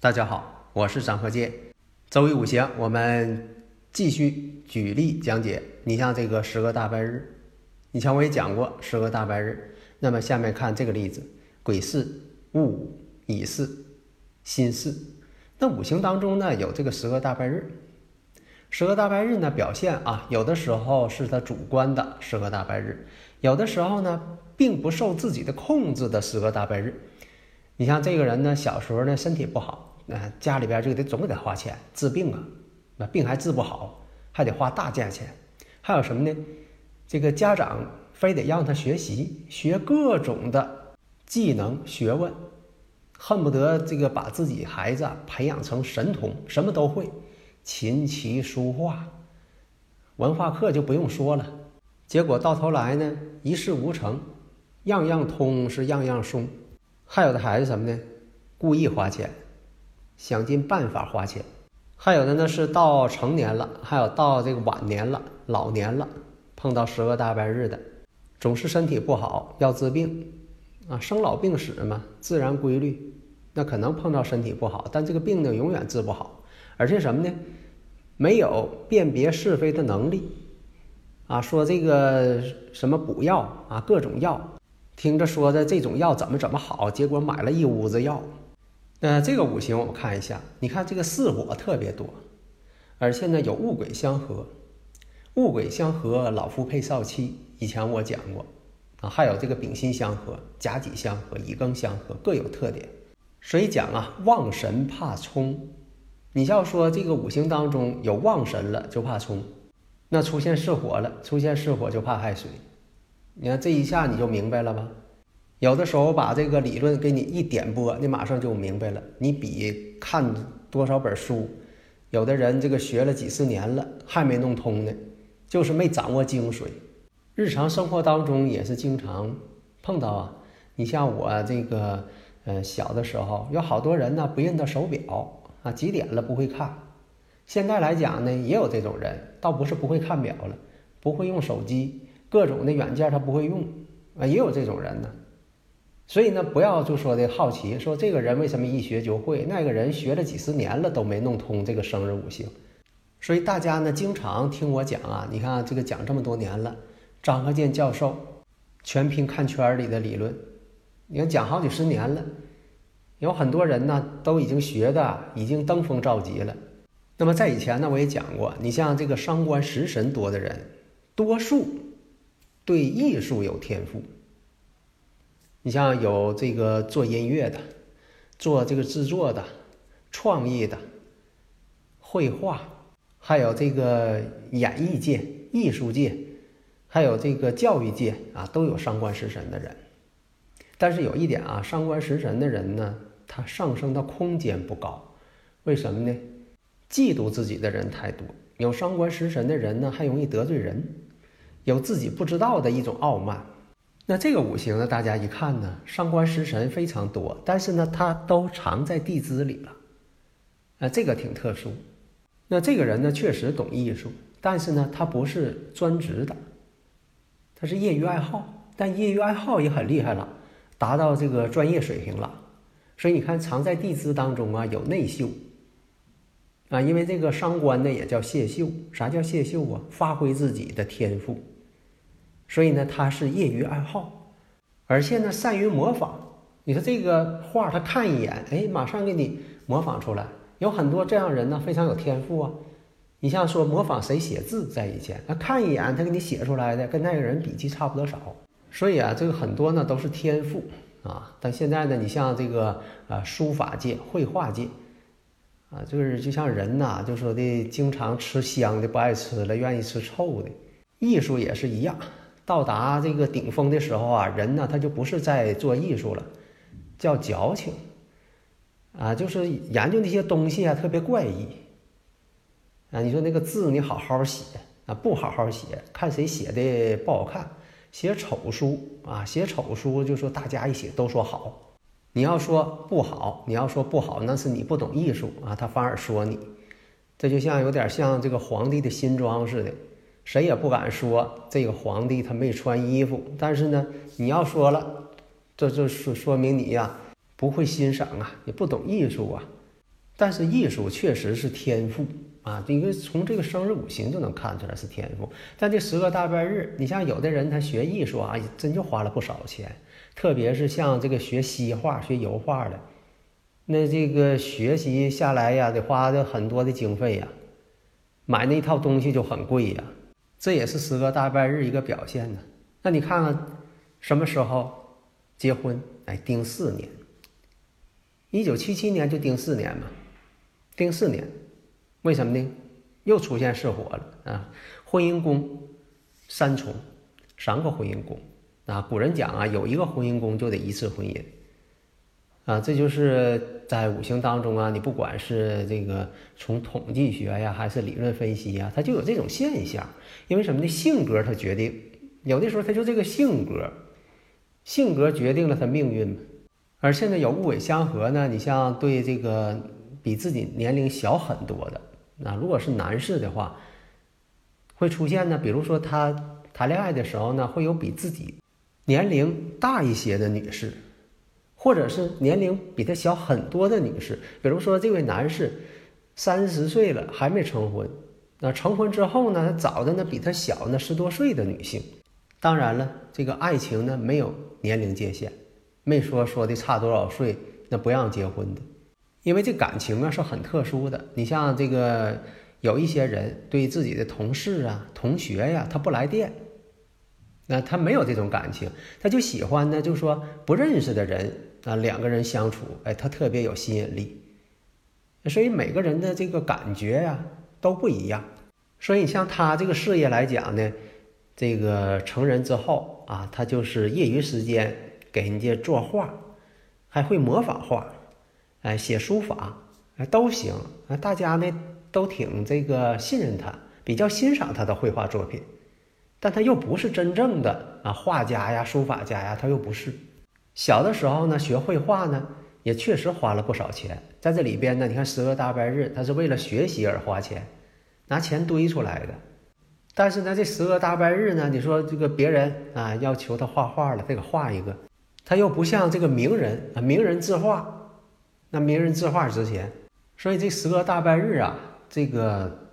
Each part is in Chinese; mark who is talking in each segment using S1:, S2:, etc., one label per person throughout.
S1: 大家好，我是张和建。周易五行，我们继续举例讲解。你像这个十个大白日，以前我也讲过十个大白日。那么下面看这个例子：癸巳、戊午、乙巳、辛巳。那五行当中呢，有这个十个大白日。十个大白日呢，表现啊，有的时候是他主观的十个大白日，有的时候呢，并不受自己的控制的十个大白日。你像这个人呢，小时候呢身体不好。那家里边就得总得花钱治病啊，那病还治不好，还得花大价钱。还有什么呢？这个家长非得让他学习，学各种的技能学问，恨不得这个把自己孩子培养成神童，什么都会，琴棋书画，文化课就不用说了。结果到头来呢，一事无成，样样通是样样松。还有的孩子什么呢？故意花钱。想尽办法花钱，还有的呢是到成年了，还有到这个晚年了、老年了，碰到十个大白日的，总是身体不好要治病，啊，生老病死嘛，自然规律，那可能碰到身体不好，但这个病呢永远治不好，而且什么呢？没有辨别是非的能力，啊，说这个什么补药啊，各种药，听着说的这种药怎么怎么好，结果买了一屋子药。那这个五行我们看一下，你看这个巳火特别多，而且呢有戊癸相合，戊癸相合，老夫配少妻，以前我讲过。啊，还有这个丙辛相合，甲己相合，乙庚相合，各有特点。所以讲啊，旺神怕冲，你要说这个五行当中有旺神了就怕冲，那出现巳火了，出现巳火就怕亥水，你看这一下你就明白了吧？有的时候把这个理论给你一点拨，你马上就明白了。你比看多少本书，有的人这个学了几十年了还没弄通呢，就是没掌握精髓。日常生活当中也是经常碰到啊。你像我这个，呃，小的时候有好多人呢不认得手表啊，几点了不会看。现在来讲呢，也有这种人，倒不是不会看表了，不会用手机，各种的软件他不会用啊，也有这种人呢。所以呢，不要就说的好奇，说这个人为什么一学就会，那个人学了几十年了都没弄通这个生日五行。所以大家呢，经常听我讲啊，你看这个讲这么多年了，张和建教授全凭看圈里的理论，你看讲好几十年了，有很多人呢都已经学的已经登峰造极了。那么在以前呢，我也讲过，你像这个伤官食神多的人，多数对艺术有天赋。你像有这个做音乐的，做这个制作的，创意的，绘画，还有这个演艺界、艺术界，还有这个教育界啊，都有伤官食神的人。但是有一点啊，伤官食神的人呢，他上升的空间不高。为什么呢？嫉妒自己的人太多。有伤官食神的人呢，还容易得罪人，有自己不知道的一种傲慢。那这个五行呢？大家一看呢，伤官食神非常多，但是呢，它都藏在地支里了，啊，这个挺特殊。那这个人呢，确实懂艺术，但是呢，他不是专职的，他是业余爱好，但业余爱好也很厉害了，达到这个专业水平了。所以你看，藏在地支当中啊，有内秀啊，因为这个伤官呢也叫泄秀。啥叫泄秀啊？发挥自己的天赋。所以呢，他是业余爱好，而且呢，善于模仿。你说这个画，他看一眼，哎，马上给你模仿出来。有很多这样人呢，非常有天赋啊。你像说模仿谁写字，在以前，他看一眼，他给你写出来的，跟那个人笔记差不多少。所以啊，这个很多呢都是天赋啊。但现在呢，你像这个啊，书法界、绘画界啊，就是就像人呐，就说的经常吃香的不爱吃了，愿意吃臭的。艺术也是一样，到达这个顶峰的时候啊，人呢他就不是在做艺术了，叫矫情。啊，就是研究那些东西啊，特别怪异。啊，你说那个字你好好写啊，不好好写，看谁写的不好看。写丑书啊，写丑书就说大家一起都说好。你要说不好，你要说不好，那是你不懂艺术啊，他反而说你。这就像有点像这个皇帝的新装似的，谁也不敢说这个皇帝他没穿衣服。但是呢，你要说了，这就说说明你呀。不会欣赏啊，也不懂艺术啊，但是艺术确实是天赋啊，因为从这个生日五行就能看出来是天赋。但这十个大半日，你像有的人他学艺术啊，真就花了不少钱，特别是像这个学西画、学油画的，那这个学习下来呀，得花的很多的经费呀，买那套东西就很贵呀，这也是十个大拜日一个表现呢。那你看看什么时候结婚？哎，丁巳年。一九七七年就丁巳年嘛，丁巳年，为什么呢？又出现巳火了啊！婚姻宫三重，三个婚姻宫啊。古人讲啊，有一个婚姻宫就得一次婚姻啊。这就是在五行当中啊，你不管是这个从统计学呀，还是理论分析呀，它就有这种现象。因为什么呢？性格它决定，有的时候它就这个性格，性格决定了他命运嘛。而现在有戊癸相合呢，你像对这个比自己年龄小很多的，那如果是男士的话，会出现呢，比如说他谈恋爱的时候呢，会有比自己年龄大一些的女士，或者是年龄比他小很多的女士，比如说这位男士三十岁了还没成婚，那成婚之后呢，他找的呢比他小那十多岁的女性。当然了，这个爱情呢没有年龄界限。没说说的差多少岁，那不让结婚的，因为这感情啊是很特殊的。你像这个有一些人对自己的同事啊、同学呀，他不来电，那他没有这种感情，他就喜欢呢，就说不认识的人啊，两个人相处，哎，他特别有吸引力。所以每个人的这个感觉呀都不一样。所以像他这个事业来讲呢，这个成人之后啊，他就是业余时间。给人家作画，还会模仿画，哎，写书法，哎，都行。啊，大家呢都挺这个信任他，比较欣赏他的绘画作品。但他又不是真正的啊画家呀、书法家呀，他又不是。小的时候呢，学绘画呢，也确实花了不少钱。在这里边呢，你看十个大白日，他是为了学习而花钱，拿钱堆出来的。但是呢，这十个大白日呢，你说这个别人啊要求他画画了，得给画一个。他又不像这个名人啊，名人字画，那名人字画值钱，所以这十个大拜日啊，这个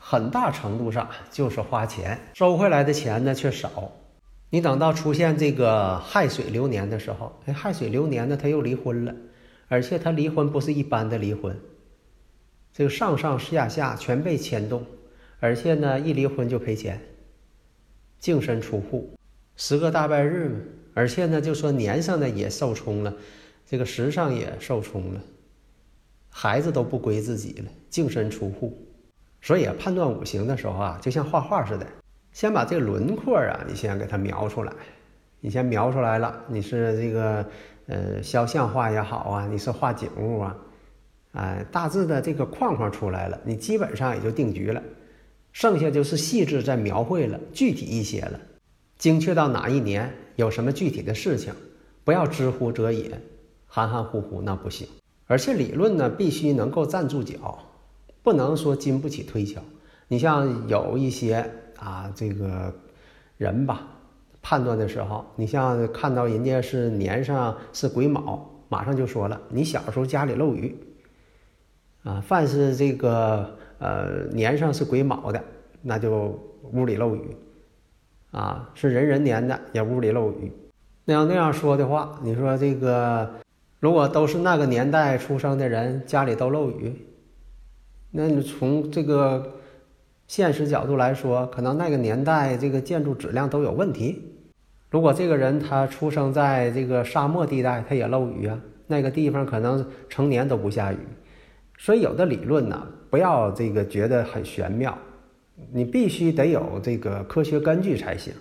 S1: 很大程度上就是花钱，收回来的钱呢却少。你等到出现这个亥水流年的时候，哎，亥水流年呢他又离婚了，而且他离婚不是一般的离婚，这个上上下下全被牵动，而且呢一离婚就赔钱，净身出户，十个大拜日嘛。而且呢，就说年上呢也受冲了，这个时上也受冲了，孩子都不归自己了，净身出户。所以，判断五行的时候啊，就像画画似的，先把这个轮廓啊，你先给它描出来。你先描出来了，你是这个呃肖像画也好啊，你是画景物啊，哎，大致的这个框框出来了，你基本上也就定局了。剩下就是细致再描绘了，具体一些了。精确到哪一年有什么具体的事情，不要知乎者也，含含糊糊那不行。而且理论呢，必须能够站住脚，不能说经不起推敲。你像有一些啊，这个人吧，判断的时候，你像看到人家是年上是癸卯，马上就说了，你小时候家里漏雨啊。凡是这个呃年上是癸卯的，那就屋里漏雨。啊，是人人年的，也屋里漏雨。那要那样说的话，你说这个，如果都是那个年代出生的人，家里都漏雨，那你从这个现实角度来说，可能那个年代这个建筑质量都有问题。如果这个人他出生在这个沙漠地带，他也漏雨啊。那个地方可能成年都不下雨，所以有的理论呢，不要这个觉得很玄妙，你必须得有这个科学根据才行。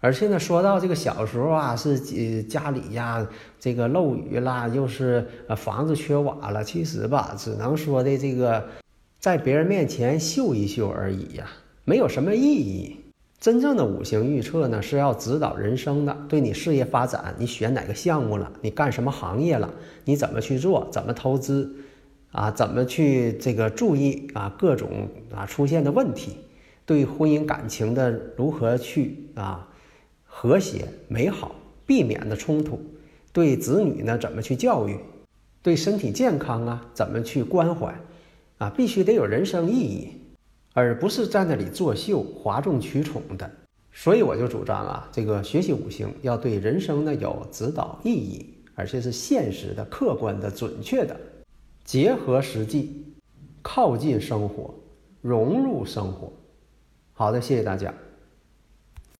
S1: 而且呢，说到这个小时候啊，是家里呀这个漏雨啦，又是房子缺瓦了，其实吧，只能说的这个在别人面前秀一秀而已呀，没有什么意义。真正的五行预测呢，是要指导人生的，对你事业发展，你选哪个项目了，你干什么行业了，你怎么去做，怎么投资，啊，怎么去这个注意啊各种啊出现的问题，对婚姻感情的如何去啊。和谐美好，避免的冲突，对子女呢怎么去教育，对身体健康啊怎么去关怀，啊必须得有人生意义，而不是在那里作秀、哗众取宠的。所以我就主张啊，这个学习五行要对人生呢有指导意义，而且是现实的、客观的、准确的，结合实际，靠近生活，融入生活。好的，谢谢大家。